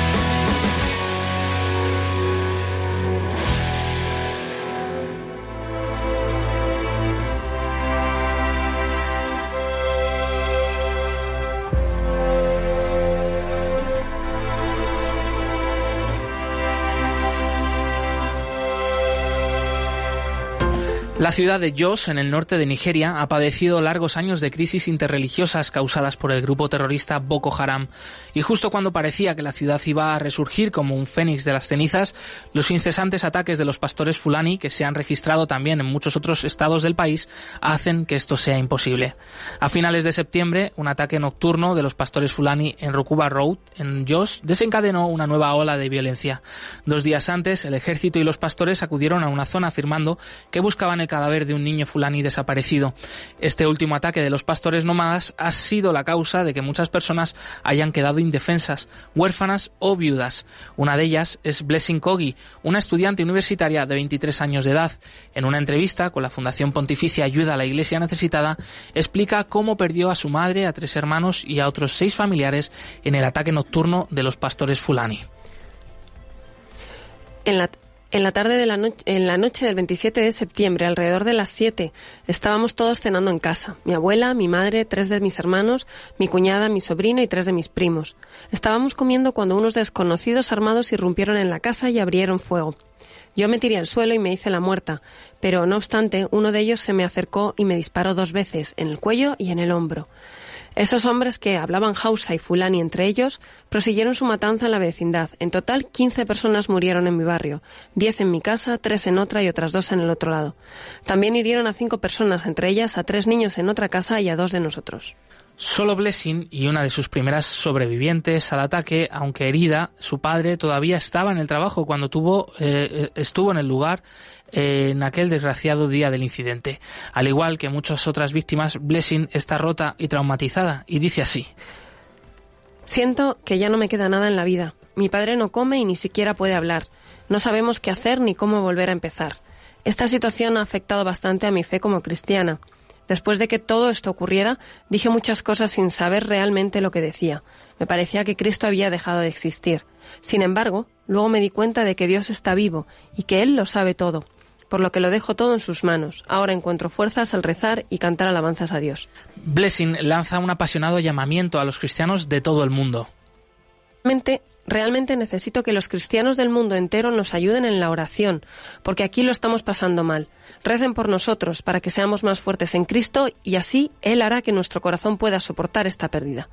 La ciudad de Jos, en el norte de Nigeria, ha padecido largos años de crisis interreligiosas causadas por el grupo terrorista Boko Haram. Y justo cuando parecía que la ciudad iba a resurgir como un fénix de las cenizas, los incesantes ataques de los pastores fulani, que se han registrado también en muchos otros estados del país, hacen que esto sea imposible. A finales de septiembre, un ataque nocturno de los pastores fulani en Rukuba Road, en Jos, desencadenó una nueva ola de violencia. Dos días antes, el ejército y los pastores acudieron a una zona afirmando que buscaban el cadáver de un niño fulani desaparecido. Este último ataque de los pastores nómadas ha sido la causa de que muchas personas hayan quedado indefensas, huérfanas o viudas. Una de ellas es Blessing Kogi, una estudiante universitaria de 23 años de edad. En una entrevista con la Fundación Pontificia Ayuda a la Iglesia Necesitada, explica cómo perdió a su madre, a tres hermanos y a otros seis familiares en el ataque nocturno de los pastores fulani. En la, en la tarde de la noche, en la noche del 27 de septiembre, alrededor de las 7, estábamos todos cenando en casa. Mi abuela, mi madre, tres de mis hermanos, mi cuñada, mi sobrino y tres de mis primos. Estábamos comiendo cuando unos desconocidos armados irrumpieron en la casa y abrieron fuego. Yo me tiré al suelo y me hice la muerta, pero no obstante, uno de ellos se me acercó y me disparó dos veces, en el cuello y en el hombro. Esos hombres que hablaban Hausa y Fulani entre ellos prosiguieron su matanza en la vecindad. En total, 15 personas murieron en mi barrio, 10 en mi casa, 3 en otra y otras dos en el otro lado. También hirieron a cinco personas, entre ellas a tres niños en otra casa y a dos de nosotros. Solo Blessing y una de sus primeras sobrevivientes al ataque, aunque herida, su padre todavía estaba en el trabajo cuando tuvo, eh, estuvo en el lugar en aquel desgraciado día del incidente. Al igual que muchas otras víctimas, Blessing está rota y traumatizada y dice así. Siento que ya no me queda nada en la vida. Mi padre no come y ni siquiera puede hablar. No sabemos qué hacer ni cómo volver a empezar. Esta situación ha afectado bastante a mi fe como cristiana. Después de que todo esto ocurriera, dije muchas cosas sin saber realmente lo que decía. Me parecía que Cristo había dejado de existir. Sin embargo, luego me di cuenta de que Dios está vivo y que Él lo sabe todo por lo que lo dejo todo en sus manos. Ahora encuentro fuerzas al rezar y cantar alabanzas a Dios. Blessing lanza un apasionado llamamiento a los cristianos de todo el mundo. Realmente, realmente necesito que los cristianos del mundo entero nos ayuden en la oración, porque aquí lo estamos pasando mal. Recen por nosotros para que seamos más fuertes en Cristo y así Él hará que nuestro corazón pueda soportar esta pérdida.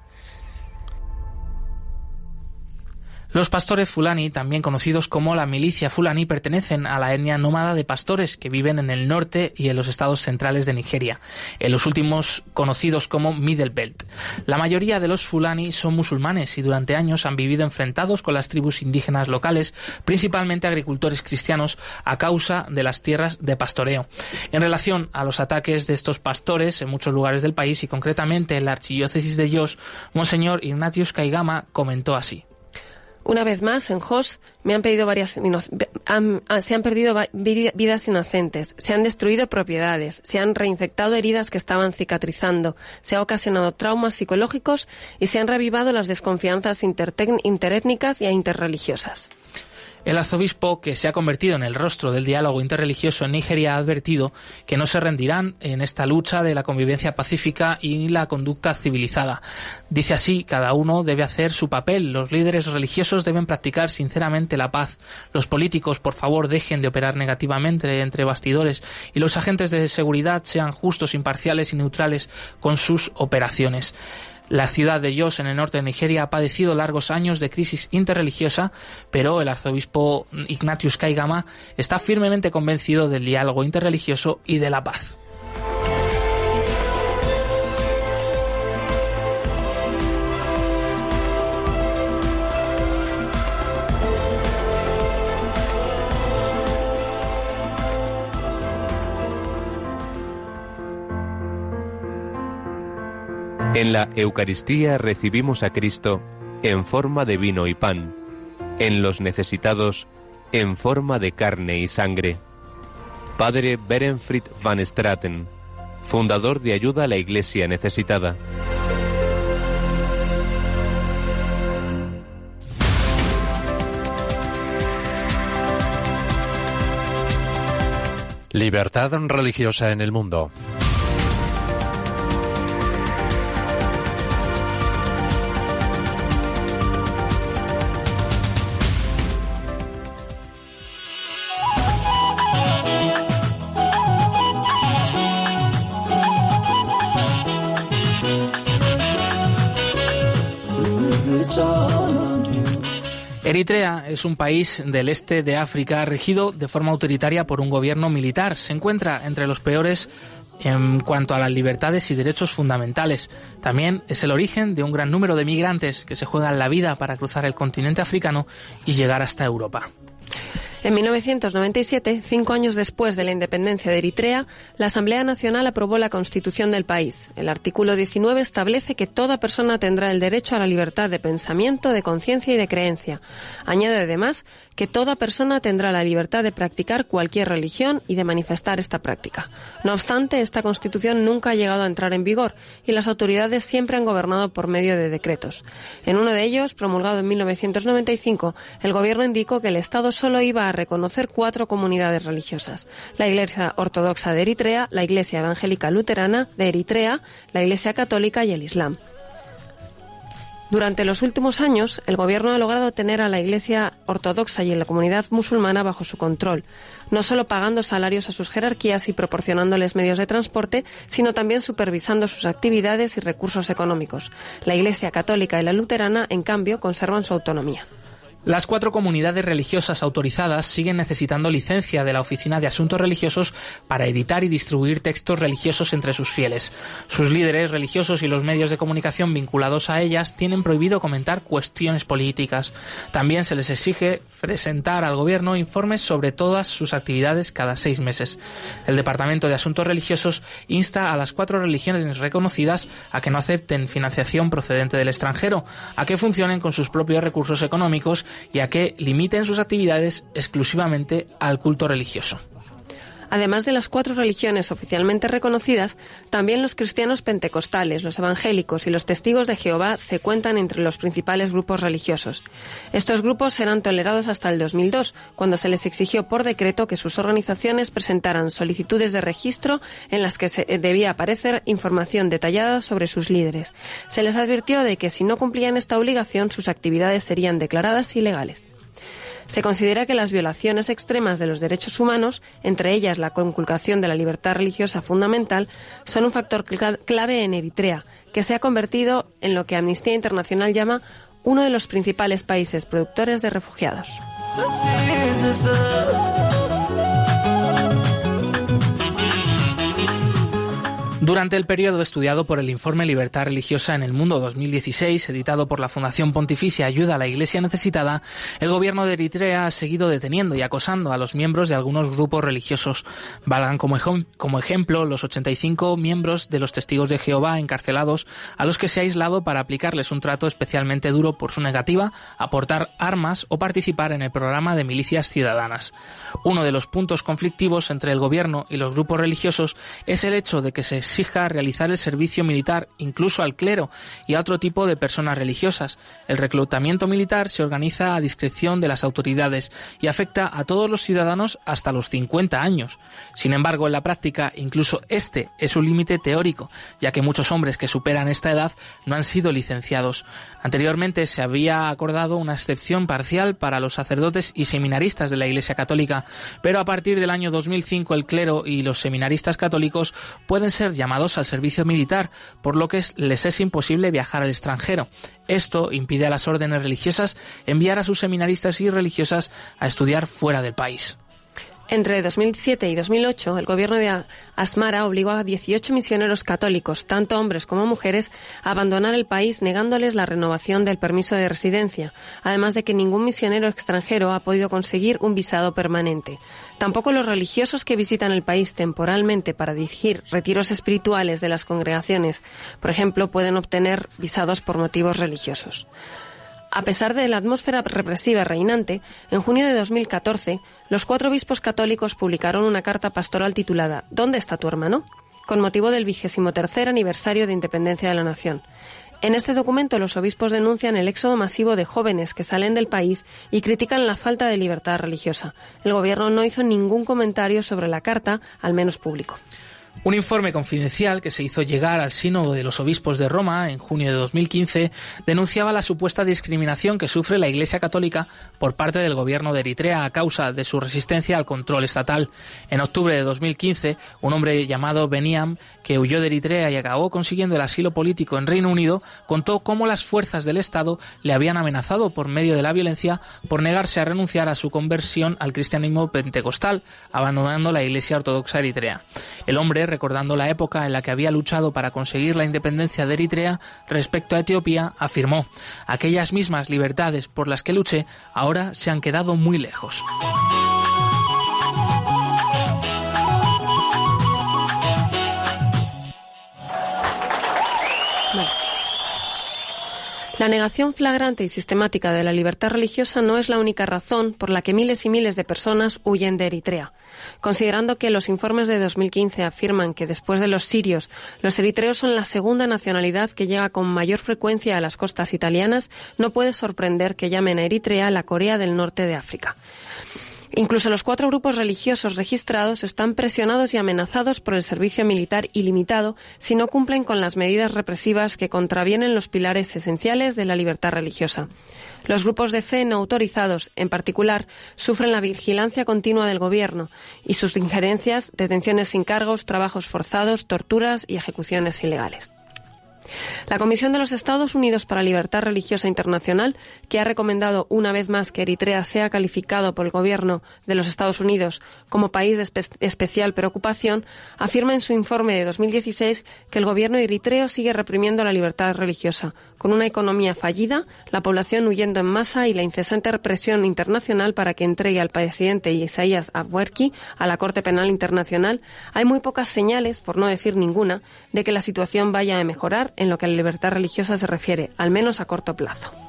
Los pastores fulani, también conocidos como la milicia fulani, pertenecen a la etnia nómada de pastores que viven en el norte y en los estados centrales de Nigeria, en los últimos conocidos como Middle Belt. La mayoría de los fulani son musulmanes y durante años han vivido enfrentados con las tribus indígenas locales, principalmente agricultores cristianos, a causa de las tierras de pastoreo. En relación a los ataques de estos pastores en muchos lugares del país y concretamente en la archidiócesis de Jos, Monseñor Ignatius Kaigama comentó así. Una vez más, en Jos me han pedido varias, ah, se han perdido vidas inocentes, se han destruido propiedades, se han reinfectado heridas que estaban cicatrizando, se han ocasionado traumas psicológicos y se han revivado las desconfianzas interétnicas e interreligiosas. El arzobispo, que se ha convertido en el rostro del diálogo interreligioso en Nigeria, ha advertido que no se rendirán en esta lucha de la convivencia pacífica y la conducta civilizada. Dice así, cada uno debe hacer su papel, los líderes religiosos deben practicar sinceramente la paz, los políticos, por favor, dejen de operar negativamente entre bastidores y los agentes de seguridad sean justos, imparciales y neutrales con sus operaciones. La ciudad de Yos, en el norte de Nigeria, ha padecido largos años de crisis interreligiosa, pero el arzobispo Ignatius Kaigama está firmemente convencido del diálogo interreligioso y de la paz. En la Eucaristía recibimos a Cristo en forma de vino y pan, en los necesitados en forma de carne y sangre. Padre Berenfried van Straten, fundador de Ayuda a la Iglesia Necesitada. Libertad religiosa en el mundo. Es un país del este de África regido de forma autoritaria por un gobierno militar. Se encuentra entre los peores en cuanto a las libertades y derechos fundamentales. También es el origen de un gran número de migrantes que se juegan la vida para cruzar el continente africano y llegar hasta Europa. En 1997, cinco años después de la independencia de Eritrea, la Asamblea Nacional aprobó la Constitución del país. El artículo 19 establece que toda persona tendrá el derecho a la libertad de pensamiento, de conciencia y de creencia. Añade además que toda persona tendrá la libertad de practicar cualquier religión y de manifestar esta práctica. No obstante, esta Constitución nunca ha llegado a entrar en vigor y las autoridades siempre han gobernado por medio de decretos. En uno de ellos, promulgado en 1995, el gobierno indicó que el Estado solo iba a reconocer cuatro comunidades religiosas. La Iglesia Ortodoxa de Eritrea, la Iglesia Evangélica Luterana de Eritrea, la Iglesia Católica y el Islam. Durante los últimos años, el gobierno ha logrado tener a la Iglesia ortodoxa y a la comunidad musulmana bajo su control, no solo pagando salarios a sus jerarquías y proporcionándoles medios de transporte, sino también supervisando sus actividades y recursos económicos. La Iglesia católica y la luterana, en cambio, conservan su autonomía. Las cuatro comunidades religiosas autorizadas siguen necesitando licencia de la Oficina de Asuntos Religiosos para editar y distribuir textos religiosos entre sus fieles. Sus líderes religiosos y los medios de comunicación vinculados a ellas tienen prohibido comentar cuestiones políticas. También se les exige presentar al gobierno informes sobre todas sus actividades cada seis meses. El Departamento de Asuntos Religiosos insta a las cuatro religiones reconocidas a que no acepten financiación procedente del extranjero, a que funcionen con sus propios recursos económicos y a que limiten sus actividades exclusivamente al culto religioso. Además de las cuatro religiones oficialmente reconocidas, también los cristianos pentecostales, los evangélicos y los testigos de Jehová se cuentan entre los principales grupos religiosos. Estos grupos eran tolerados hasta el 2002, cuando se les exigió por decreto que sus organizaciones presentaran solicitudes de registro en las que se debía aparecer información detallada sobre sus líderes. Se les advirtió de que si no cumplían esta obligación, sus actividades serían declaradas ilegales. Se considera que las violaciones extremas de los derechos humanos, entre ellas la conculcación de la libertad religiosa fundamental, son un factor clave en Eritrea, que se ha convertido en lo que Amnistía Internacional llama uno de los principales países productores de refugiados. Durante el periodo estudiado por el informe Libertad Religiosa en el Mundo 2016, editado por la Fundación Pontificia Ayuda a la Iglesia Necesitada, el gobierno de Eritrea ha seguido deteniendo y acosando a los miembros de algunos grupos religiosos. Valgan como, como ejemplo los 85 miembros de los testigos de Jehová encarcelados, a los que se ha aislado para aplicarles un trato especialmente duro por su negativa a portar armas o participar en el programa de milicias ciudadanas. Uno de los puntos conflictivos entre el gobierno y los grupos religiosos es el hecho de que se exija realizar el servicio militar, incluso al clero y a otro tipo de personas religiosas. El reclutamiento militar se organiza a discreción de las autoridades y afecta a todos los ciudadanos hasta los 50 años. Sin embargo, en la práctica, incluso este es un límite teórico, ya que muchos hombres que superan esta edad no han sido licenciados. Anteriormente se había acordado una excepción parcial para los sacerdotes y seminaristas de la Iglesia Católica, pero a partir del año 2005 el clero y los seminaristas católicos pueden ser llamados al servicio militar, por lo que les es imposible viajar al extranjero. Esto impide a las órdenes religiosas enviar a sus seminaristas y religiosas a estudiar fuera del país. Entre 2007 y 2008, el gobierno de Asmara obligó a 18 misioneros católicos, tanto hombres como mujeres, a abandonar el país negándoles la renovación del permiso de residencia, además de que ningún misionero extranjero ha podido conseguir un visado permanente. Tampoco los religiosos que visitan el país temporalmente para dirigir retiros espirituales de las congregaciones, por ejemplo, pueden obtener visados por motivos religiosos. A pesar de la atmósfera represiva reinante, en junio de 2014, los cuatro obispos católicos publicaron una carta pastoral titulada ¿Dónde está tu hermano? con motivo del vigésimo tercer aniversario de independencia de la nación. En este documento los obispos denuncian el éxodo masivo de jóvenes que salen del país y critican la falta de libertad religiosa. El gobierno no hizo ningún comentario sobre la carta, al menos público. Un informe confidencial que se hizo llegar al Sínodo de los Obispos de Roma en junio de 2015 denunciaba la supuesta discriminación que sufre la Iglesia Católica por parte del gobierno de Eritrea a causa de su resistencia al control estatal. En octubre de 2015, un hombre llamado Beniam, que huyó de Eritrea y acabó consiguiendo el asilo político en Reino Unido, contó cómo las fuerzas del Estado le habían amenazado por medio de la violencia por negarse a renunciar a su conversión al cristianismo pentecostal, abandonando la Iglesia Ortodoxa eritrea. El hombre recordando la época en la que había luchado para conseguir la independencia de Eritrea respecto a Etiopía, afirmó, aquellas mismas libertades por las que luché ahora se han quedado muy lejos. La negación flagrante y sistemática de la libertad religiosa no es la única razón por la que miles y miles de personas huyen de Eritrea. Considerando que los informes de 2015 afirman que después de los sirios, los eritreos son la segunda nacionalidad que llega con mayor frecuencia a las costas italianas, no puede sorprender que llamen a Eritrea la Corea del Norte de África. Incluso los cuatro grupos religiosos registrados están presionados y amenazados por el servicio militar ilimitado si no cumplen con las medidas represivas que contravienen los pilares esenciales de la libertad religiosa. Los grupos de fe no autorizados, en particular, sufren la vigilancia continua del gobierno y sus injerencias, detenciones sin cargos, trabajos forzados, torturas y ejecuciones ilegales. La Comisión de los Estados Unidos para Libertad Religiosa Internacional, que ha recomendado una vez más que Eritrea sea calificado por el gobierno de los Estados Unidos como país de especial preocupación, afirma en su informe de 2016 que el gobierno eritreo sigue reprimiendo la libertad religiosa, con una economía fallida, la población huyendo en masa y la incesante represión internacional para que entregue al presidente Isaías Afwerki a la Corte Penal Internacional, hay muy pocas señales, por no decir ninguna, de que la situación vaya a mejorar en lo que a la libertad religiosa se refiere, al menos a corto plazo.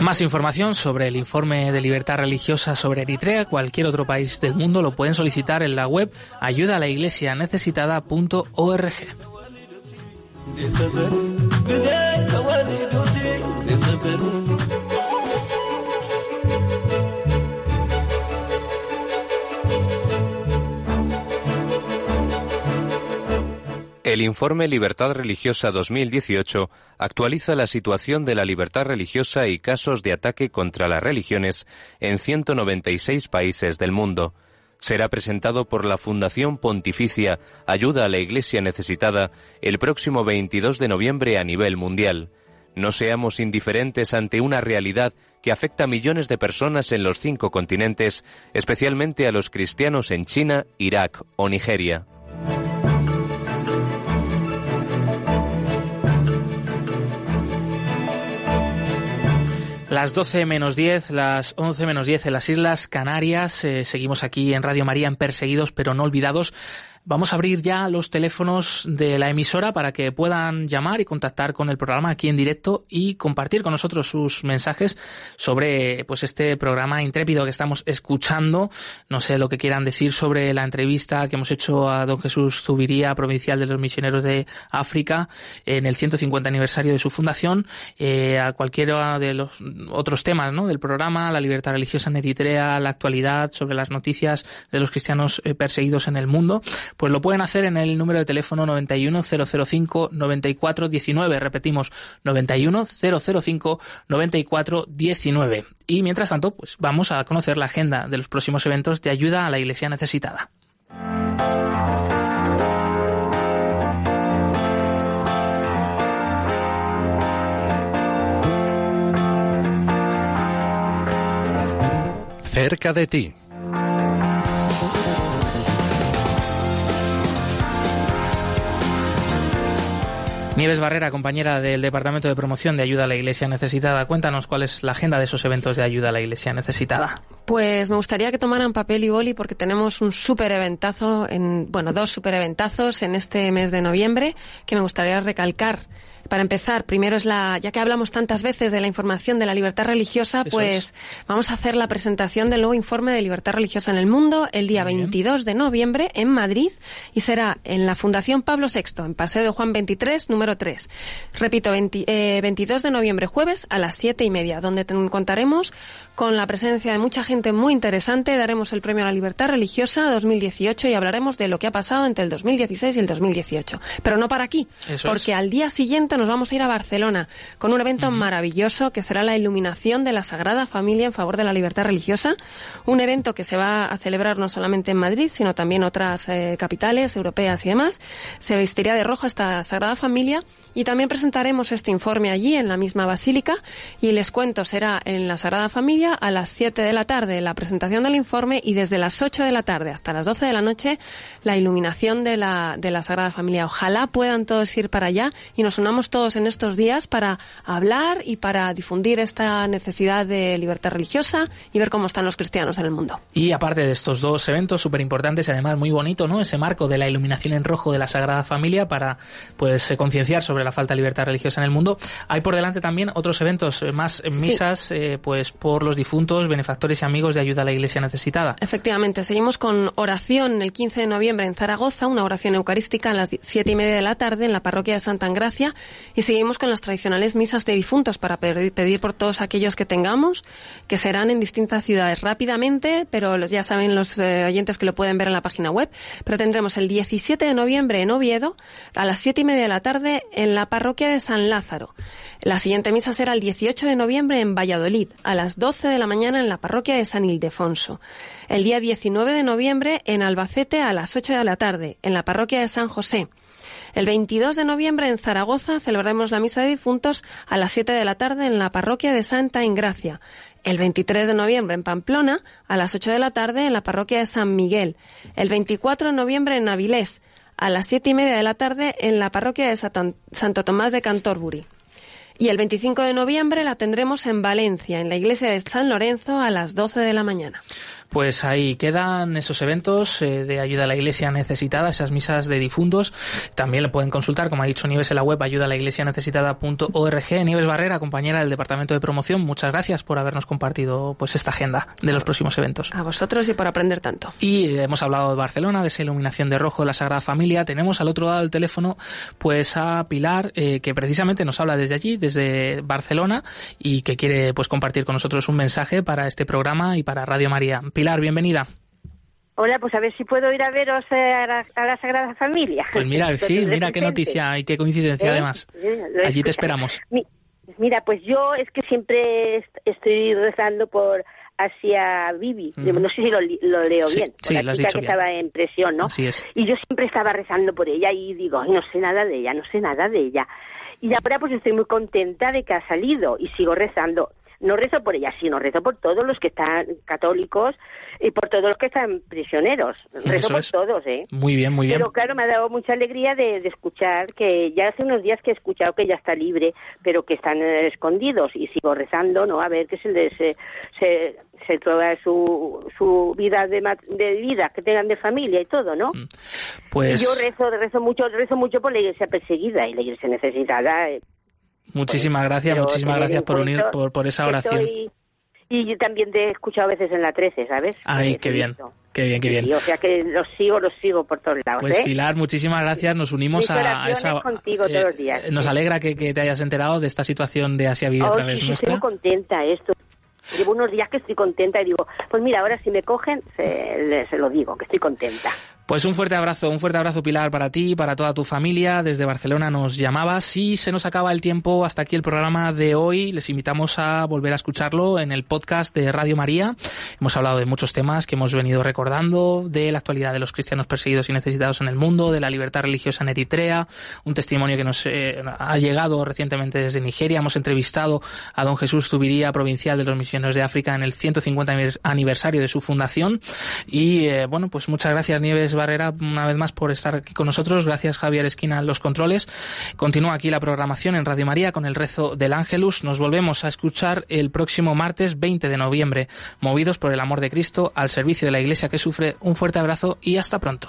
Más información sobre el informe de libertad religiosa sobre Eritrea, cualquier otro país del mundo, lo pueden solicitar en la web ayuda El informe Libertad Religiosa 2018 actualiza la situación de la libertad religiosa y casos de ataque contra las religiones en 196 países del mundo. será presentado por la Fundación Pontificia Ayuda a la Iglesia Necesitada el próximo 22 de noviembre a nivel mundial. No seamos indiferentes ante una realidad que afecta a millones de personas en los cinco continentes, especialmente a los cristianos en China, Irak o Nigeria. Las 12 menos 10, las 11 menos 10 en las Islas Canarias. Eh, seguimos aquí en Radio María en Perseguidos pero no olvidados. Vamos a abrir ya los teléfonos de la emisora para que puedan llamar y contactar con el programa aquí en directo y compartir con nosotros sus mensajes sobre pues este programa intrépido que estamos escuchando. No sé lo que quieran decir sobre la entrevista que hemos hecho a don Jesús Zubiría, provincial de los misioneros de África, en el 150 aniversario de su fundación, eh, a cualquiera de los otros temas ¿no? del programa, la libertad religiosa en Eritrea, la actualidad, sobre las noticias de los cristianos eh, perseguidos en el mundo pues lo pueden hacer en el número de teléfono 91005 9419. Repetimos, 91005 9419. Y mientras tanto, pues vamos a conocer la agenda de los próximos eventos de ayuda a la Iglesia necesitada. Cerca de ti. Nieves Barrera, compañera del Departamento de Promoción de Ayuda a la Iglesia Necesitada, cuéntanos cuál es la agenda de esos eventos de ayuda a la Iglesia Necesitada. Pues me gustaría que tomaran papel y boli porque tenemos un super eventazo, en, bueno, dos super eventazos en este mes de noviembre que me gustaría recalcar. Para empezar, primero es la, ya que hablamos tantas veces de la información de la libertad religiosa, pues vamos a hacer la presentación del nuevo informe de libertad religiosa en el mundo el día 22 de noviembre en Madrid y será en la Fundación Pablo VI, en Paseo de Juan 23, número 3. Repito, 22 eh, de noviembre, jueves, a las 7 y media, donde contaremos con la presencia de mucha gente muy interesante. Daremos el premio a la libertad religiosa 2018 y hablaremos de lo que ha pasado entre el 2016 y el 2018. Pero no para aquí, porque al día siguiente nos vamos a ir a Barcelona con un evento maravilloso que será la iluminación de la Sagrada Familia en favor de la libertad religiosa. Un evento que se va a celebrar no solamente en Madrid, sino también en otras eh, capitales europeas y demás. Se vestiría de rojo esta Sagrada Familia y también presentaremos este informe allí en la misma basílica y les cuento, será en la Sagrada Familia a las 7 de la tarde la presentación del informe y desde las 8 de la tarde hasta las 12 de la noche la iluminación de la, de la Sagrada Familia. Ojalá puedan todos ir para allá y nos unamos todos en estos días para hablar y para difundir esta necesidad de libertad religiosa y ver cómo están los cristianos en el mundo. Y aparte de estos dos eventos súper importantes y además muy bonito, ¿no? Ese marco de la iluminación en rojo de la Sagrada Familia para pues concienciar sobre la falta de libertad religiosa en el mundo. Hay por delante también otros eventos, eh, más misas, eh, pues por los difuntos, benefactores y amigos de ayuda a la Iglesia necesitada. Efectivamente, seguimos con oración el 15 de noviembre en Zaragoza, una oración eucarística a las siete y media de la tarde en la parroquia de Santa Engracia y seguimos con las tradicionales misas de difuntos para pedir, por todos aquellos que tengamos, que serán en distintas ciudades rápidamente, pero ya saben los eh, oyentes que lo pueden ver en la página web, pero tendremos el 17 de noviembre en Oviedo a las siete y media de la tarde en la parroquia de San Lázaro. La siguiente misa será el 18 de noviembre en Valladolid, a las 12 de la mañana en la parroquia de San Ildefonso. El día 19 de noviembre en Albacete a las 8 de la tarde, en la parroquia de San José. El 22 de noviembre en Zaragoza celebraremos la misa de difuntos a las 7 de la tarde en la parroquia de Santa Ingracia. El 23 de noviembre en Pamplona a las 8 de la tarde en la parroquia de San Miguel. El 24 de noviembre en Avilés a las siete y media de la tarde en la parroquia de Santo Tomás de Cantorbury. Y el 25 de noviembre la tendremos en Valencia, en la iglesia de San Lorenzo, a las 12 de la mañana. Pues ahí quedan esos eventos eh, de ayuda a la iglesia necesitada, esas misas de difuntos. También lo pueden consultar, como ha dicho Nieves en la web, ayuda a la iglesia necesitada.org. Nieves Barrera, compañera del Departamento de Promoción, muchas gracias por habernos compartido pues esta agenda de los próximos eventos. A vosotros y por aprender tanto. Y hemos hablado de Barcelona, de esa iluminación de rojo de la Sagrada Familia. Tenemos al otro lado del teléfono pues a Pilar, eh, que precisamente nos habla desde allí, desde Barcelona, y que quiere pues compartir con nosotros un mensaje para este programa y para Radio María. Pilar, bienvenida. Hola, pues a ver si puedo ir a veros eh, a la, Sagrada Familia. Pues mira, sí, mira qué noticia y qué coincidencia ¿Eh? además. Allí te esperamos. Mira, pues yo es que siempre estoy rezando por Asia Bibi. No sé si lo, leo bien. Sí, la chica que estaba en presión, ¿no? Y yo siempre estaba rezando por ella y digo, no sé nada de ella, no sé nada de ella. Y ahora pues estoy muy contenta de que ha salido y sigo rezando no rezo por ella, sino rezo por todos los que están católicos y por todos los que están prisioneros. Rezo por todos, ¿eh? Muy bien, muy bien. Pero claro, me ha dado mucha alegría de, escuchar que ya hace unos días que he escuchado que ya está libre, pero que están eh, escondidos y sigo rezando, ¿no? A ver que se les se, se, su, su vida de, de vida, que tengan de familia y todo, ¿no? Mm. Pues... yo rezo, rezo mucho, rezo mucho por la iglesia perseguida y la iglesia necesitada. Eh, Muchísimas gracias, muchísimas gracias por unir, por, por esa oración. y yo también te he escuchado a veces en la 13, ¿sabes? Ay, qué bien. Qué bien, qué bien. o sea que los sigo, los sigo por todos lados. Pues ¿eh? Pilar, muchísimas gracias. Nos unimos a, esa. contigo todos los días. Eh, nos alegra que, te hayas enterado de esta situación de Asia Vive a través sí, nuestra. Estoy contenta esto. Llevo unos días que estoy contenta y digo, pues mira, ahora si me cogen, se, se lo digo, que estoy contenta. Pues un fuerte abrazo, un fuerte abrazo Pilar para ti, para toda tu familia. Desde Barcelona nos llamabas y se nos acaba el tiempo. Hasta aquí el programa de hoy. Les invitamos a volver a escucharlo en el podcast de Radio María. Hemos hablado de muchos temas que hemos venido recordando, de la actualidad de los cristianos perseguidos y necesitados en el mundo, de la libertad religiosa en Eritrea, un testimonio que nos eh, ha llegado recientemente desde Nigeria. Hemos entrevistado a don Jesús Zubiría, provincial de los misioneros de África, en el 150 aniversario de su fundación. Y eh, bueno, pues muchas gracias Nieves Barrera, una vez más por estar aquí con nosotros. Gracias, Javier Esquina, los controles. Continúa aquí la programación en Radio María con el rezo del Ángelus. Nos volvemos a escuchar el próximo martes 20 de noviembre, movidos por el amor de Cristo al servicio de la Iglesia que sufre. Un fuerte abrazo y hasta pronto.